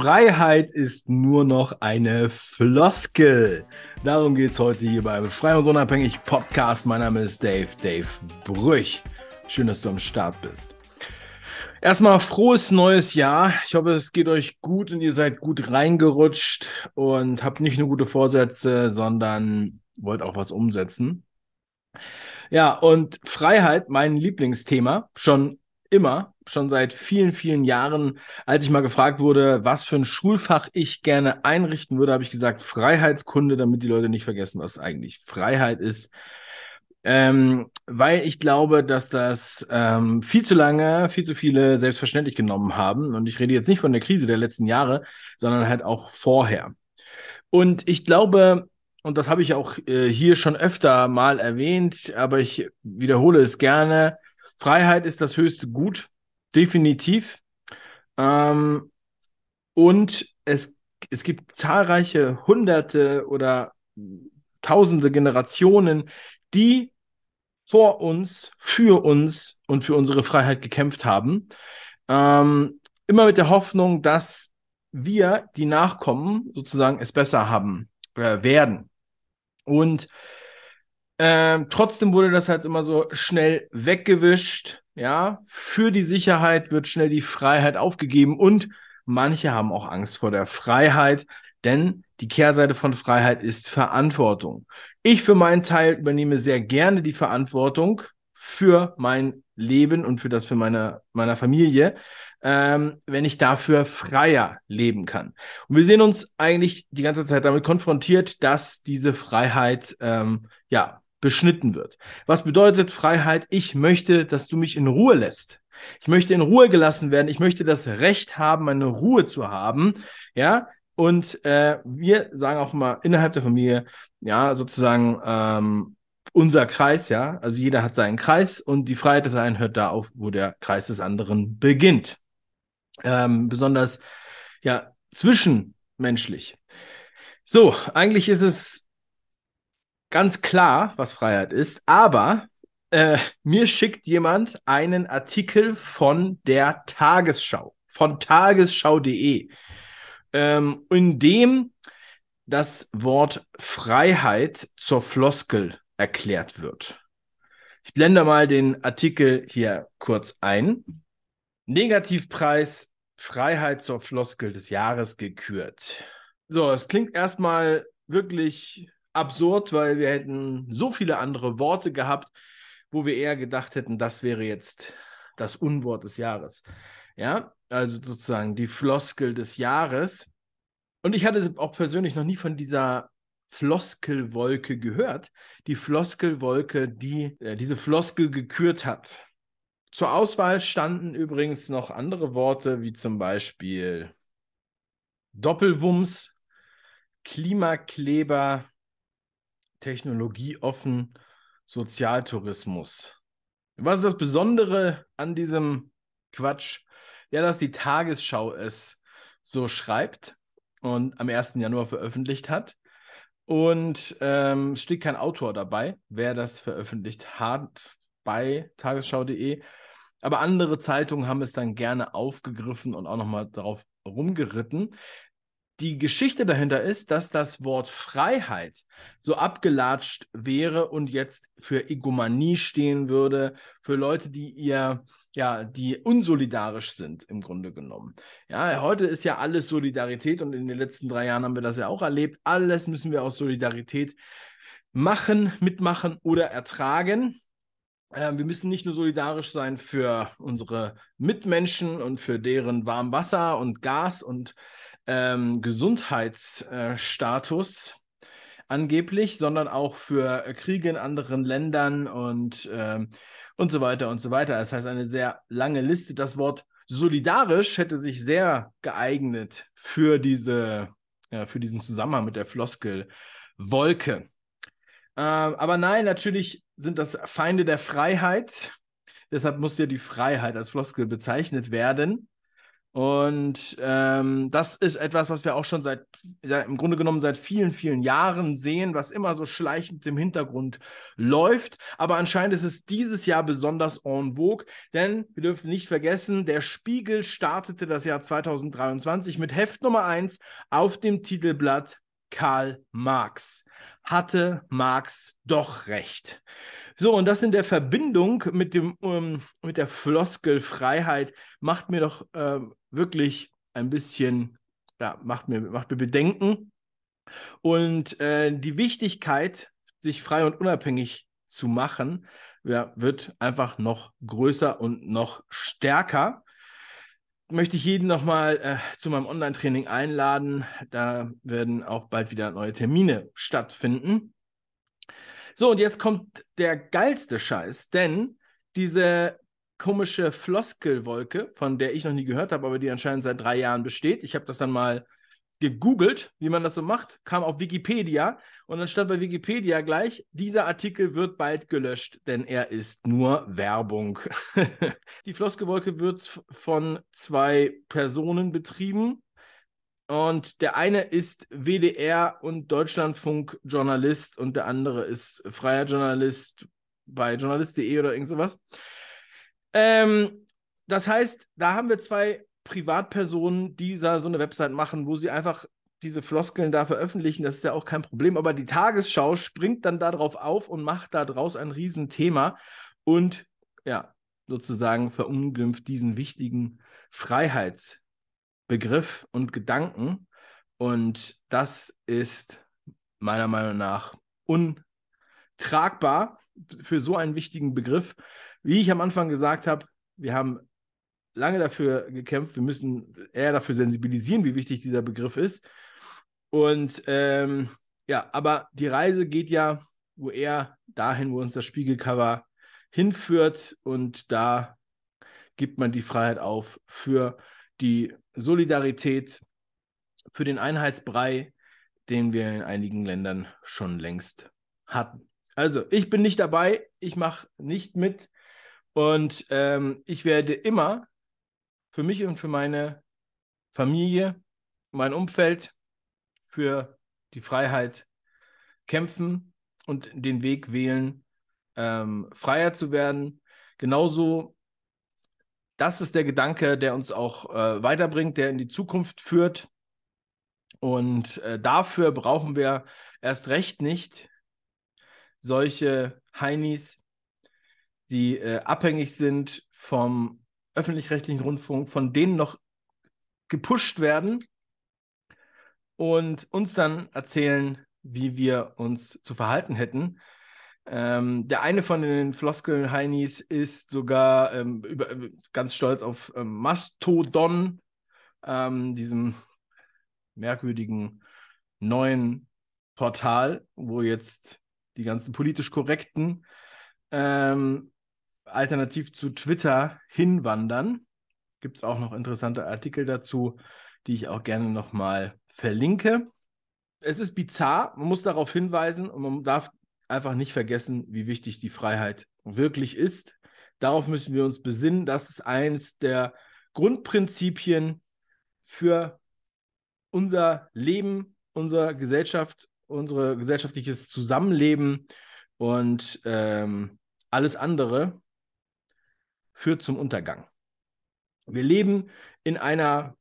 Freiheit ist nur noch eine Floskel. Darum geht es heute hier beim Frei und Unabhängig Podcast. Mein Name ist Dave, Dave Brüch. Schön, dass du am Start bist. Erstmal frohes neues Jahr. Ich hoffe, es geht euch gut und ihr seid gut reingerutscht und habt nicht nur gute Vorsätze, sondern wollt auch was umsetzen. Ja, und Freiheit, mein Lieblingsthema, schon immer, schon seit vielen, vielen Jahren, als ich mal gefragt wurde, was für ein Schulfach ich gerne einrichten würde, habe ich gesagt Freiheitskunde, damit die Leute nicht vergessen, was eigentlich Freiheit ist. Ähm, weil ich glaube, dass das ähm, viel zu lange, viel zu viele selbstverständlich genommen haben. Und ich rede jetzt nicht von der Krise der letzten Jahre, sondern halt auch vorher. Und ich glaube, und das habe ich auch äh, hier schon öfter mal erwähnt, aber ich wiederhole es gerne, Freiheit ist das höchste Gut, definitiv. Ähm, und es, es gibt zahlreiche Hunderte oder tausende Generationen, die vor uns, für uns und für unsere Freiheit gekämpft haben. Ähm, immer mit der Hoffnung, dass wir, die Nachkommen, sozusagen es besser haben äh, werden. Und ähm, trotzdem wurde das halt immer so schnell weggewischt. Ja, für die Sicherheit wird schnell die Freiheit aufgegeben und manche haben auch Angst vor der Freiheit, denn die Kehrseite von Freiheit ist Verantwortung. Ich für meinen Teil übernehme sehr gerne die Verantwortung für mein Leben und für das für meine meiner Familie, ähm, wenn ich dafür freier leben kann. Und wir sehen uns eigentlich die ganze Zeit damit konfrontiert, dass diese Freiheit ähm, ja beschnitten wird. Was bedeutet Freiheit? Ich möchte, dass du mich in Ruhe lässt. Ich möchte in Ruhe gelassen werden. Ich möchte das Recht haben, meine Ruhe zu haben. Ja, und äh, wir sagen auch immer innerhalb der Familie, ja, sozusagen ähm, unser Kreis, ja, also jeder hat seinen Kreis und die Freiheit des einen hört da auf, wo der Kreis des anderen beginnt. Ähm, besonders, ja, zwischenmenschlich. So, eigentlich ist es ganz klar, was Freiheit ist, aber äh, mir schickt jemand einen Artikel von der Tagesschau, von tagesschau.de, ähm, in dem das Wort Freiheit zur Floskel erklärt wird. Ich blende mal den Artikel hier kurz ein. Negativpreis Freiheit zur Floskel des Jahres gekürt. So, es klingt erstmal wirklich absurd, weil wir hätten so viele andere Worte gehabt, wo wir eher gedacht hätten, das wäre jetzt das Unwort des Jahres. Ja, also sozusagen die Floskel des Jahres. Und ich hatte auch persönlich noch nie von dieser Floskelwolke gehört. Die Floskelwolke, die äh, diese Floskel gekürt hat. Zur Auswahl standen übrigens noch andere Worte, wie zum Beispiel Doppelwumms, Klimakleber, technologieoffen Sozialtourismus. Was ist das Besondere an diesem Quatsch? Ja, dass die Tagesschau es so schreibt und am 1. Januar veröffentlicht hat. Und ähm, es steht kein Autor dabei, wer das veröffentlicht hat bei tagesschau.de. Aber andere Zeitungen haben es dann gerne aufgegriffen und auch nochmal darauf rumgeritten die Geschichte dahinter ist, dass das Wort Freiheit so abgelatscht wäre und jetzt für Egomanie stehen würde, für Leute, die ihr, ja, die unsolidarisch sind im Grunde genommen. Ja, heute ist ja alles Solidarität und in den letzten drei Jahren haben wir das ja auch erlebt. Alles müssen wir aus Solidarität machen, mitmachen oder ertragen. Äh, wir müssen nicht nur solidarisch sein für unsere Mitmenschen und für deren Warmwasser und Gas und ähm, Gesundheitsstatus angeblich, sondern auch für Kriege in anderen Ländern und, ähm, und so weiter und so weiter. Das heißt, eine sehr lange Liste. Das Wort solidarisch hätte sich sehr geeignet für, diese, ja, für diesen Zusammenhang mit der Floskel Wolke. Äh, aber nein, natürlich sind das Feinde der Freiheit. Deshalb muss ja die Freiheit als Floskel bezeichnet werden. Und ähm, das ist etwas, was wir auch schon seit, ja, im Grunde genommen seit vielen, vielen Jahren sehen, was immer so schleichend im Hintergrund läuft. Aber anscheinend ist es dieses Jahr besonders en vogue, denn wir dürfen nicht vergessen, der Spiegel startete das Jahr 2023 mit Heft Nummer 1 auf dem Titelblatt Karl Marx. Hatte Marx doch recht. So, und das in der Verbindung mit, dem, um, mit der Floskel Freiheit macht mir doch äh, wirklich ein bisschen, ja, macht mir, macht mir Bedenken. Und äh, die Wichtigkeit, sich frei und unabhängig zu machen, ja, wird einfach noch größer und noch stärker. Möchte ich jeden nochmal äh, zu meinem Online-Training einladen. Da werden auch bald wieder neue Termine stattfinden. So, und jetzt kommt der geilste Scheiß, denn diese komische Floskelwolke, von der ich noch nie gehört habe, aber die anscheinend seit drei Jahren besteht. Ich habe das dann mal gegoogelt, wie man das so macht, kam auf Wikipedia und dann stand bei Wikipedia gleich, dieser Artikel wird bald gelöscht, denn er ist nur Werbung. die Floskelwolke wird von zwei Personen betrieben und der eine ist WDR und Deutschlandfunk-Journalist und der andere ist freier Journalist bei journalist.de oder irgend sowas. Ähm, das heißt, da haben wir zwei Privatpersonen, die so eine Website machen, wo sie einfach diese Floskeln da veröffentlichen, das ist ja auch kein Problem. Aber die Tagesschau springt dann darauf auf und macht daraus ein Riesenthema und ja, sozusagen verunglimpft diesen wichtigen Freiheitsbegriff und Gedanken. Und das ist meiner Meinung nach untragbar für so einen wichtigen Begriff. Wie ich am Anfang gesagt habe, wir haben lange dafür gekämpft, wir müssen eher dafür sensibilisieren, wie wichtig dieser Begriff ist. Und ähm, ja, aber die Reise geht ja wo eher dahin, wo uns das Spiegelcover hinführt und da gibt man die Freiheit auf für die Solidarität, für den Einheitsbrei, den wir in einigen Ländern schon längst hatten. Also, ich bin nicht dabei, ich mache nicht mit und ähm, ich werde immer für mich und für meine Familie, mein Umfeld, für die Freiheit kämpfen und den Weg wählen, ähm, freier zu werden. Genauso, das ist der Gedanke, der uns auch äh, weiterbringt, der in die Zukunft führt. Und äh, dafür brauchen wir erst recht nicht solche Heinis, die äh, abhängig sind vom öffentlich-rechtlichen Rundfunk, von denen noch gepusht werden und uns dann erzählen, wie wir uns zu verhalten hätten. Ähm, der eine von den Floskeln-Heinis ist sogar ähm, über, ganz stolz auf ähm, Mastodon, ähm, diesem merkwürdigen neuen Portal, wo jetzt die ganzen politisch korrekten ähm, alternativ zu Twitter hinwandern. Gibt es auch noch interessante Artikel dazu, die ich auch gerne nochmal verlinke. Es ist bizarr, man muss darauf hinweisen und man darf einfach nicht vergessen, wie wichtig die Freiheit wirklich ist. Darauf müssen wir uns besinnen. Das ist eins der Grundprinzipien für unser Leben, unsere Gesellschaft, unser gesellschaftliches Zusammenleben und ähm, alles andere führt zum Untergang. Wir leben in einer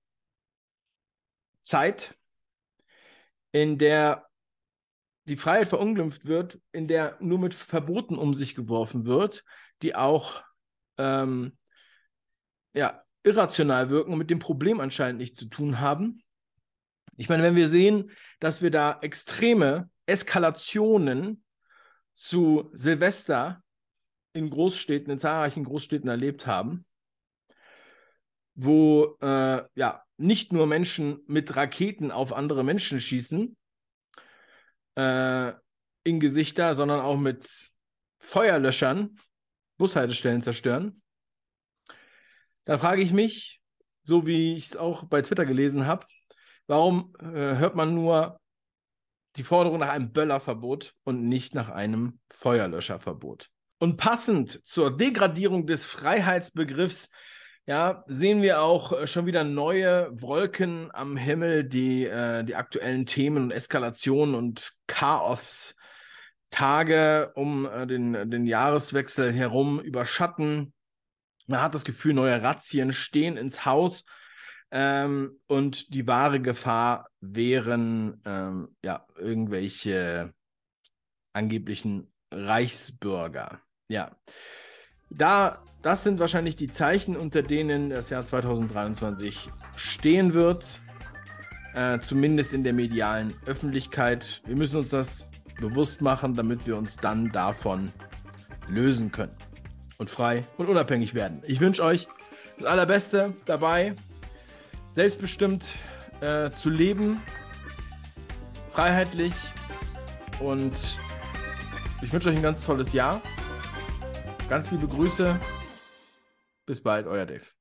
Zeit, in der die Freiheit verunglimpft wird, in der nur mit Verboten um sich geworfen wird, die auch ähm, ja, irrational wirken und mit dem Problem anscheinend nichts zu tun haben. Ich meine, wenn wir sehen, dass wir da extreme Eskalationen zu Silvester in Großstädten, in zahlreichen Großstädten erlebt haben, wo äh, ja nicht nur Menschen mit Raketen auf andere Menschen schießen äh, in Gesichter, sondern auch mit Feuerlöschern Bushaltestellen zerstören. Da frage ich mich, so wie ich es auch bei Twitter gelesen habe, warum äh, hört man nur die Forderung nach einem Böllerverbot und nicht nach einem Feuerlöscherverbot? Und passend zur Degradierung des Freiheitsbegriffs ja, sehen wir auch äh, schon wieder neue Wolken am Himmel, die äh, die aktuellen Themen und Eskalationen und Chaos-Tage um äh, den, den Jahreswechsel herum überschatten. Man hat das Gefühl, neue Razzien stehen ins Haus. Ähm, und die wahre Gefahr wären ähm, ja irgendwelche angeblichen Reichsbürger. Ja. Da, das sind wahrscheinlich die Zeichen, unter denen das Jahr 2023 stehen wird. Äh, zumindest in der medialen Öffentlichkeit. Wir müssen uns das bewusst machen, damit wir uns dann davon lösen können. Und frei und unabhängig werden. Ich wünsche euch das Allerbeste dabei, selbstbestimmt äh, zu leben, freiheitlich und ich wünsche euch ein ganz tolles Jahr. Ganz liebe Grüße. Bis bald, euer Dave.